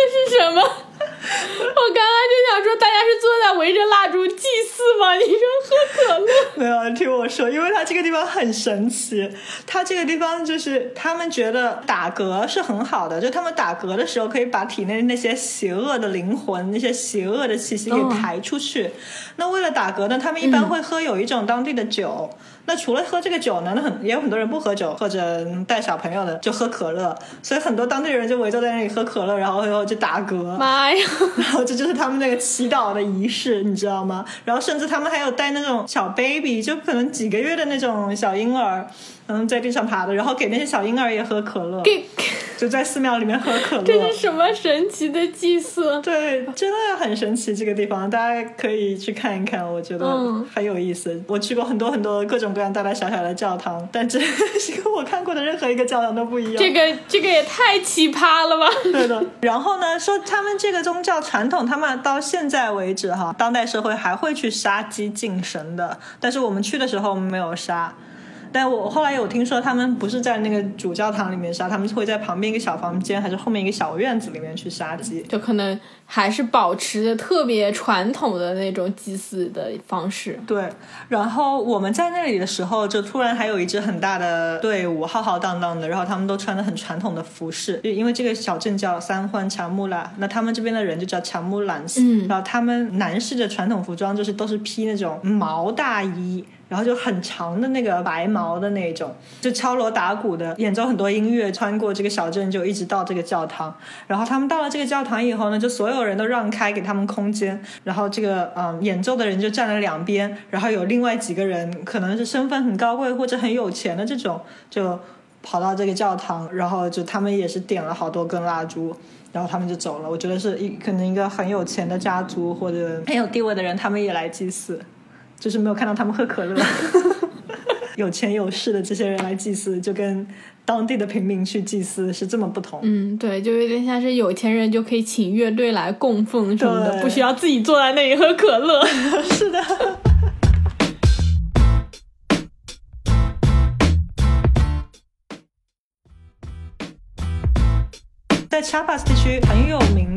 是什么？我刚刚就想说，大家是坐在围着蜡烛祭祀？没有，你听我说，因为它这个地方很神奇。它这个地方就是他们觉得打嗝是很好的，就他们打嗝的时候可以把体内那些邪恶的灵魂、那些邪恶的气息给排出去。那为了打嗝呢，他们一般会喝有一种当地的酒。那除了喝这个酒呢，那很也有很多人不喝酒或者带小朋友的就喝可乐，所以很多当地人就围坐在那里喝可乐，然后然后就打嗝。妈呀！(laughs) 然后这就是他们那个祈祷的仪式，你知道吗？然后甚至他们还有带那种小 baby，就可能几个月的那种小婴儿，嗯，在地上爬的，然后给那些小婴儿也喝可乐，给 (laughs) 就在寺庙里面喝可乐。这是什么神奇的祭祀？对，真的很神奇这个地方，大家可以去看一看，我觉得嗯很有意思。我去过很多很多各种各样大大小小的教堂，但这 (laughs) 是跟我看过的任何一个教堂都不一样。这个这个也太奇葩了吧！对的。然后呢，说他们这个宗教传统，他们到现在为止哈，当代社会还会去杀鸡敬神的，但是我们去的时候没有杀。但我后来有听说，他们不是在那个主教堂里面杀，他们会在旁边一个小房间，还是后面一个小院子里面去杀鸡。就可能还是保持着特别传统的那种祭祀的方式。对，然后我们在那里的时候，就突然还有一支很大的队伍，浩浩荡荡的，然后他们都穿的很传统的服饰，就因为这个小镇叫三欢查木拉，那他们这边的人就叫乔木兰斯，嗯然后他们男士的传统服装就是都是披那种毛大衣。然后就很长的那个白毛的那种，就敲锣打鼓的，演奏很多音乐，穿过这个小镇，就一直到这个教堂。然后他们到了这个教堂以后呢，就所有所有人都让开给他们空间，然后这个嗯演奏的人就站了两边，然后有另外几个人可能是身份很高贵或者很有钱的这种，就跑到这个教堂，然后就他们也是点了好多根蜡烛。然后他们就走了。我觉得是一可能一个很有钱的家族或者很有地位的人，他们也来祭祀，就是没有看到他们喝可乐。(laughs) (laughs) 有钱有势的这些人来祭祀，就跟当地的平民去祭祀是这么不同。嗯，对，就有点像是有钱人就可以请乐队来供奉什么的，不需要自己坐在那里喝可乐。(laughs) 是的。在 Chiapas 地区很有名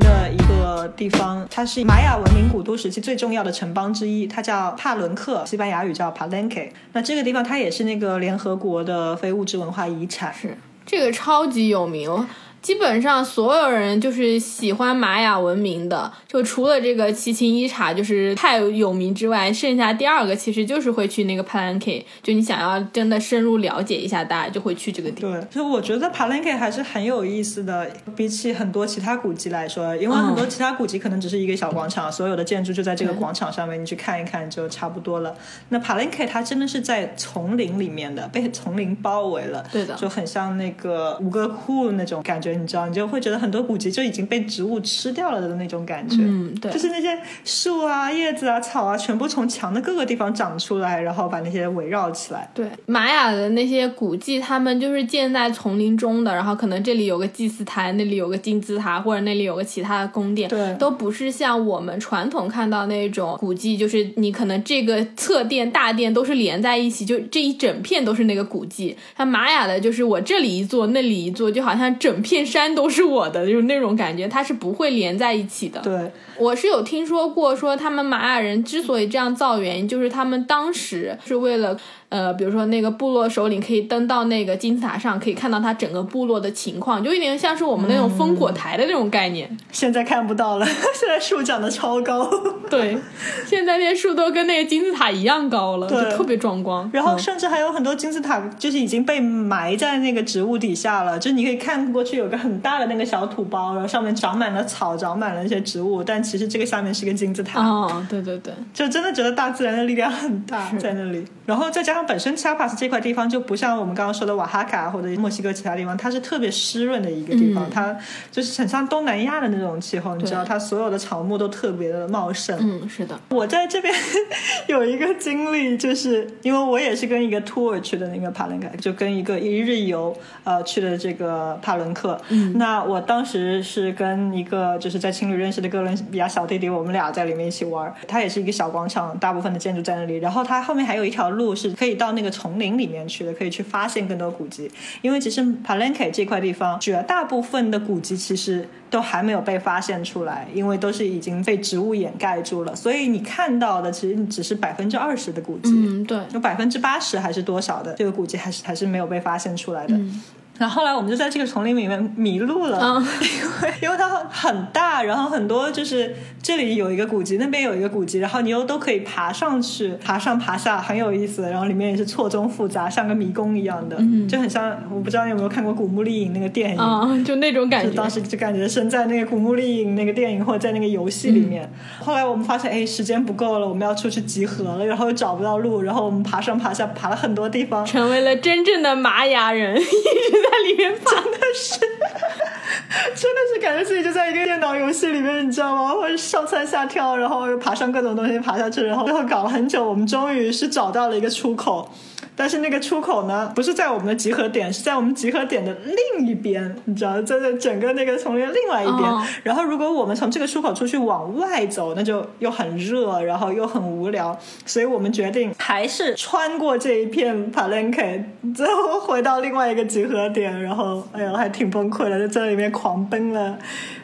呃地方，它是玛雅文明古都时期最重要的城邦之一，它叫帕伦克，西班牙语叫 Palenque。那这个地方它也是那个联合国的非物质文化遗产。是这个超级有名。基本上所有人就是喜欢玛雅文明的，就除了这个奇琴伊察就是太有名之外，剩下第二个其实就是会去那个 Palenque。就你想要真的深入了解一下，大家就会去这个地方。对，就我觉得 Palenque 还是很有意思的，比起很多其他古迹来说，因为很多其他古迹可能只是一个小广场，所有的建筑就在这个广场上面，你去看一看就差不多了。那 Palenque 它真的是在丛林里面的，被丛林包围了，对的，就很像那个吴哥窟那种感觉，你知道，你就会觉得很多古迹就已经被植物吃掉了的那种感觉。嗯，对，就是那些树啊、叶子啊、草啊，全部从墙的各个地方长出来，然后把那些围绕起来。对，玛雅的那些古迹，他们就是建在丛林中的，然后可能这里有个祭祀台，那里有个金字塔，或者那里有个其他的宫殿，对，都不是像我们传统看到那种古迹，就是你可能这个侧殿、大殿都是连在一起，就这一整片都是那个古迹。像玛雅的，就是我这里一座，那里一座，就好像整片山都是我的，就是那种感觉，它是不会连在一起的。对，我是有听说过，说他们玛雅人之所以这样造，原因就是他们当时是为了。呃，比如说那个部落首领可以登到那个金字塔上，可以看到他整个部落的情况，就有点像是我们那种烽火台的那种概念。现在看不到了，(laughs) 现在树长得超高。对，现在那些树都跟那个金字塔一样高了，就特别壮观。然后甚至还有很多金字塔就是已经被埋在那个植物底下了，就你可以看过去有个很大的那个小土包，然后上面长满了草，长满了一些植物，但其实这个下面是个金字塔。哦，对对对，就真的觉得大自然的力量很大在那里。然后再加上本身 Chiapas 这块地方就不像我们刚刚说的瓦哈卡或者墨西哥其他地方，它是特别湿润的一个地方，它就是很像东南亚的那种气候，你知道，它所有的草木都特别的茂盛。嗯，是的。我在这边有一个经历，就是因为我也是跟一个 tour 去的那个帕伦克，就跟一个一日游呃去的这个帕伦克。嗯，那我当时是跟一个就是在青旅认识的哥伦比亚小弟弟，我们俩在里面一起玩。它也是一个小广场，大部分的建筑在那里，然后它后面还有一条路是可以到那个丛林里面去的，可以去发现更多古迹。因为其实 Palenque 这块地方绝大部分的古迹其实都还没有被发现出来，因为都是已经被植物掩盖住了，所以你看到的其实只是百分之二十的古迹。嗯，对，有百分之八十还是多少的这个古迹还是还是没有被发现出来的。然后后来我们就在这个丛林里面迷路了，因为 (laughs) 因为它很大，然后很多就是这里有一个古迹，那边有一个古迹，然后你又都可以爬上去，爬上爬下很有意思。然后里面也是错综复杂，像个迷宫一样的，就很像我不知道你有没有看过《古墓丽影》那个电影，就那种感觉。当时就感觉身在那个《古墓丽影》那个电影或者在那个游戏里面。后来我们发现，哎，时间不够了，我们要出去集合了，然后又找不到路，然后我们爬上爬下，爬了很多地方，成为了真正的玛雅人。在在里面真的是，(laughs) 真的是感觉自己就在一个电脑游戏里面，你知道吗？或者上蹿下跳，然后又爬上各种东西爬下去，然后最后搞了很久，我们终于是找到了一个出口。但是那个出口呢，不是在我们的集合点，是在我们集合点的另一边，你知道，在在整个那个丛林另外一边。然后如果我们从这个出口出去往外走，那就又很热，然后又很无聊，所以我们决定还是穿过这一片 Palenque，最后回到另外一个集合点。然后，哎呀，还挺崩溃的，在这里面狂奔了。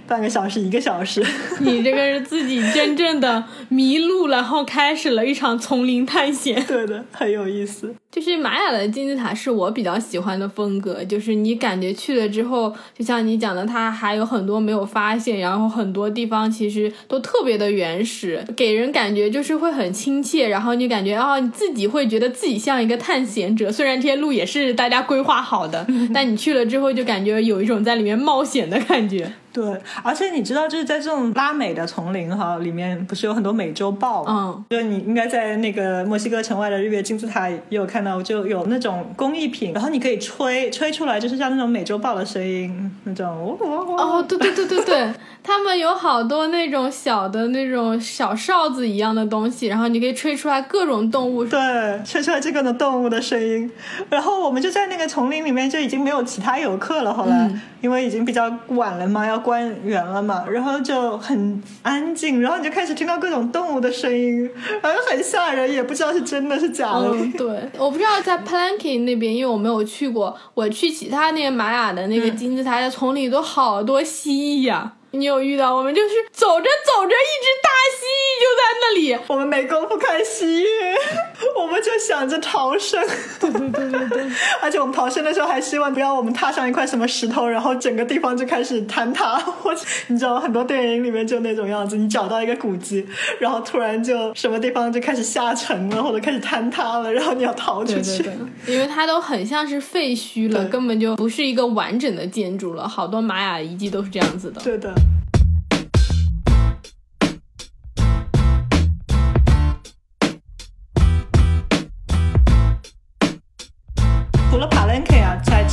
半个小时，一个小时，你这个是自己真正的迷路，然后开始了一场丛林探险。(laughs) 对的，很有意思。就是玛雅的金字塔是我比较喜欢的风格，就是你感觉去了之后，就像你讲的，它还有很多没有发现，然后很多地方其实都特别的原始，给人感觉就是会很亲切，然后你感觉哦，你自己会觉得自己像一个探险者。虽然这些路也是大家规划好的，(laughs) 但你去了之后就感觉有一种在里面冒险的感觉。对，而且你知道，就是在这种拉美的丛林哈里面，不是有很多美洲豹吗？嗯，就你应该在那个墨西哥城外的日月金字塔也有看到，就有那种工艺品，然后你可以吹，吹出来就是像那种美洲豹的声音，那种哦，对对对对对。他们有好多那种小的那种小哨子一样的东西，然后你可以吹出来各种动物，对，吹出来这个的动物的声音。然后我们就在那个丛林里面，就已经没有其他游客了。后来因为已经比较晚了嘛，要关园了嘛，然后就很安静，然后你就开始听到各种动物的声音，然后很吓人，也不知道是真的是假的。对，我不知道在 Palenque 那边，因为我没有去过，我去其他那个玛雅的那个金字塔，的丛林里都好多蜥蜴呀。你有遇到？我们就是走着走着，一只大蜥蜴就在那里。我们没工夫看夕月，我们就想着逃生。对对对对对。而且我们逃生的时候还希望不要我们踏上一块什么石头，然后整个地方就开始坍塌。或者你知道很多电影里面就那种样子，你找到一个古迹，然后突然就什么地方就开始下沉了，或者开始坍塌了，然后你要逃出去。对对对。因为它都很像是废墟了，根本就不是一个完整的建筑了。好多玛雅遗迹都是这样子的。对的。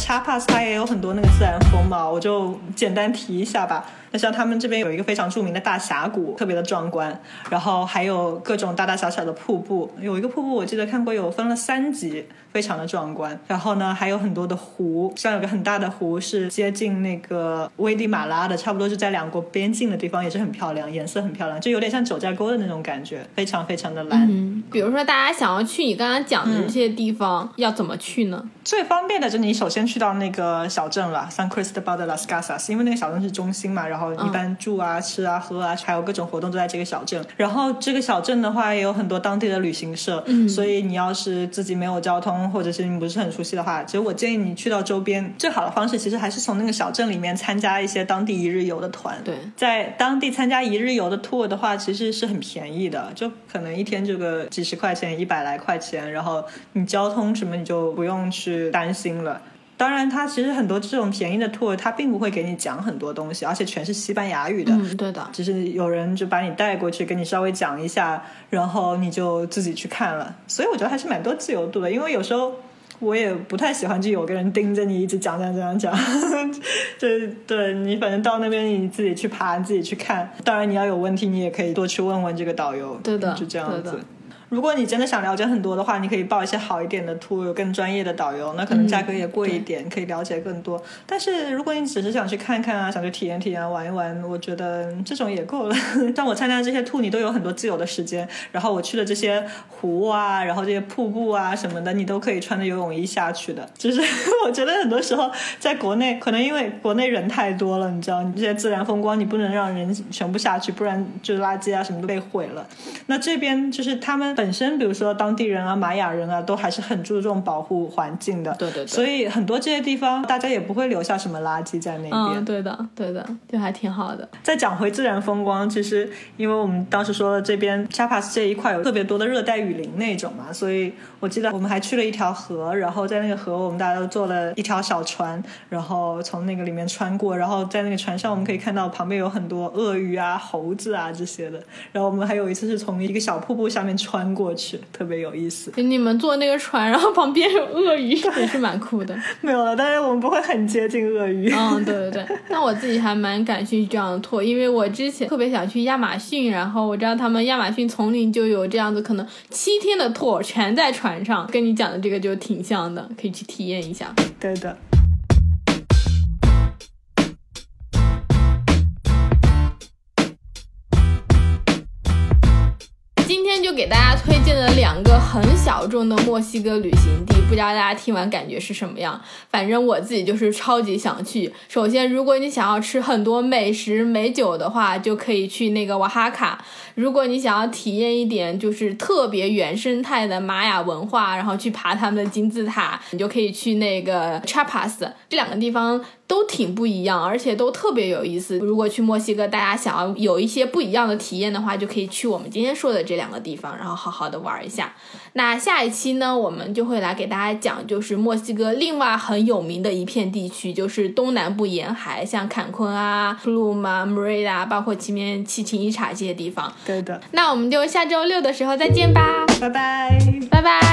Chapas 它也有很多那个自然风貌，我就简单提一下吧。那像他们这边有一个非常著名的大峡谷，特别的壮观，然后还有各种大大小小的瀑布。有一个瀑布我记得看过，有分了三级，非常的壮观。然后呢，还有很多的湖，像有个很大的湖是接近那个危地马拉的，差不多是在两国边境的地方，也是很漂亮，颜色很漂亮，就有点像九寨沟的那种感觉，非常非常的蓝。嗯，比如说大家想要去你刚刚讲的这些地方，要怎么去呢？最方便的就是你首先去到那个小镇了，San Cristobal de las Casas，因为那个小镇是中心嘛，然后一般住啊、吃啊、喝啊，还有各种活动都在这个小镇。然后这个小镇的话，也有很多当地的旅行社，所以你要是自己没有交通，或者是你不是很熟悉的话，其实我建议你去到周边，最好的方式其实还是从那个小镇里面参加一些当地一日游的团。对，在当地参加一日游的 tour 的话，其实是很便宜的，就可能一天就个几十块钱、一百来块钱，然后你交通什么你就不用去担心了。当然，它其实很多这种便宜的 tour，它并不会给你讲很多东西，而且全是西班牙语的。嗯，对的。只是有人就把你带过去，跟你稍微讲一下，然后你就自己去看了。所以我觉得还是蛮多自由度的，因为有时候我也不太喜欢就有个人盯着你一直讲讲讲讲。(laughs) 对，对你反正到那边你自己去爬，自己去看。当然你要有问题，你也可以多去问问这个导游。对的，就这样子。如果你真的想了解很多的话，你可以报一些好一点的 tour，有更专业的导游，那可能价格也贵一点，可以了解更多。但是如果你只是想去看看啊，想去体验体验、玩一玩，我觉得这种也够了。但我参加这些 tour，你都有很多自由的时间，然后我去的这些湖啊，然后这些瀑布啊什么的，你都可以穿着游泳衣下去的。就是 (laughs) 我觉得很多时候在国内，可能因为国内人太多了，你知道，你这些自然风光你不能让人全部下去，不然就垃圾啊什么都被毁了。那这边就是他们。本身，比如说当地人啊、玛雅人啊，都还是很注重保护环境的。对对对。所以很多这些地方，大家也不会留下什么垃圾在那边。嗯，对的，对的，就还挺好的。再讲回自然风光，其实因为我们当时说了，这边 Chapas 这一块有特别多的热带雨林那种嘛，所以我记得我们还去了一条河，然后在那个河，我们大家都坐了一条小船，然后从那个里面穿过，然后在那个船上，我们可以看到旁边有很多鳄鱼啊、猴子啊这些的。然后我们还有一次是从一个小瀑布下面穿。过去特别有意思，你们坐那个船，然后旁边有鳄鱼，也是蛮酷的。没有了，但是我们不会很接近鳄鱼。嗯，对对对。那我自己还蛮感兴趣这样的拓，因为我之前特别想去亚马逊，然后我知道他们亚马逊丛林就有这样子，可能七天的拓全在船上，跟你讲的这个就挺像的，可以去体验一下。对的。就给大家推荐了两个很小众的墨西哥旅行地，不知道大家听完感觉是什么样？反正我自己就是超级想去。首先，如果你想要吃很多美食美酒的话，就可以去那个瓦哈卡；如果你想要体验一点就是特别原生态的玛雅文化，然后去爬他们的金字塔，你就可以去那个 Chapas。这两个地方。都挺不一样，而且都特别有意思。如果去墨西哥，大家想要有一些不一样的体验的话，就可以去我们今天说的这两个地，方，然后好好的玩一下。那下一期呢，我们就会来给大家讲，就是墨西哥另外很有名的一片地区，就是东南部沿海，像坎昆啊、普鲁马、梅瑞达，包括前面七情一茶这些地方。对的。那我们就下周六的时候再见吧，拜拜，拜拜。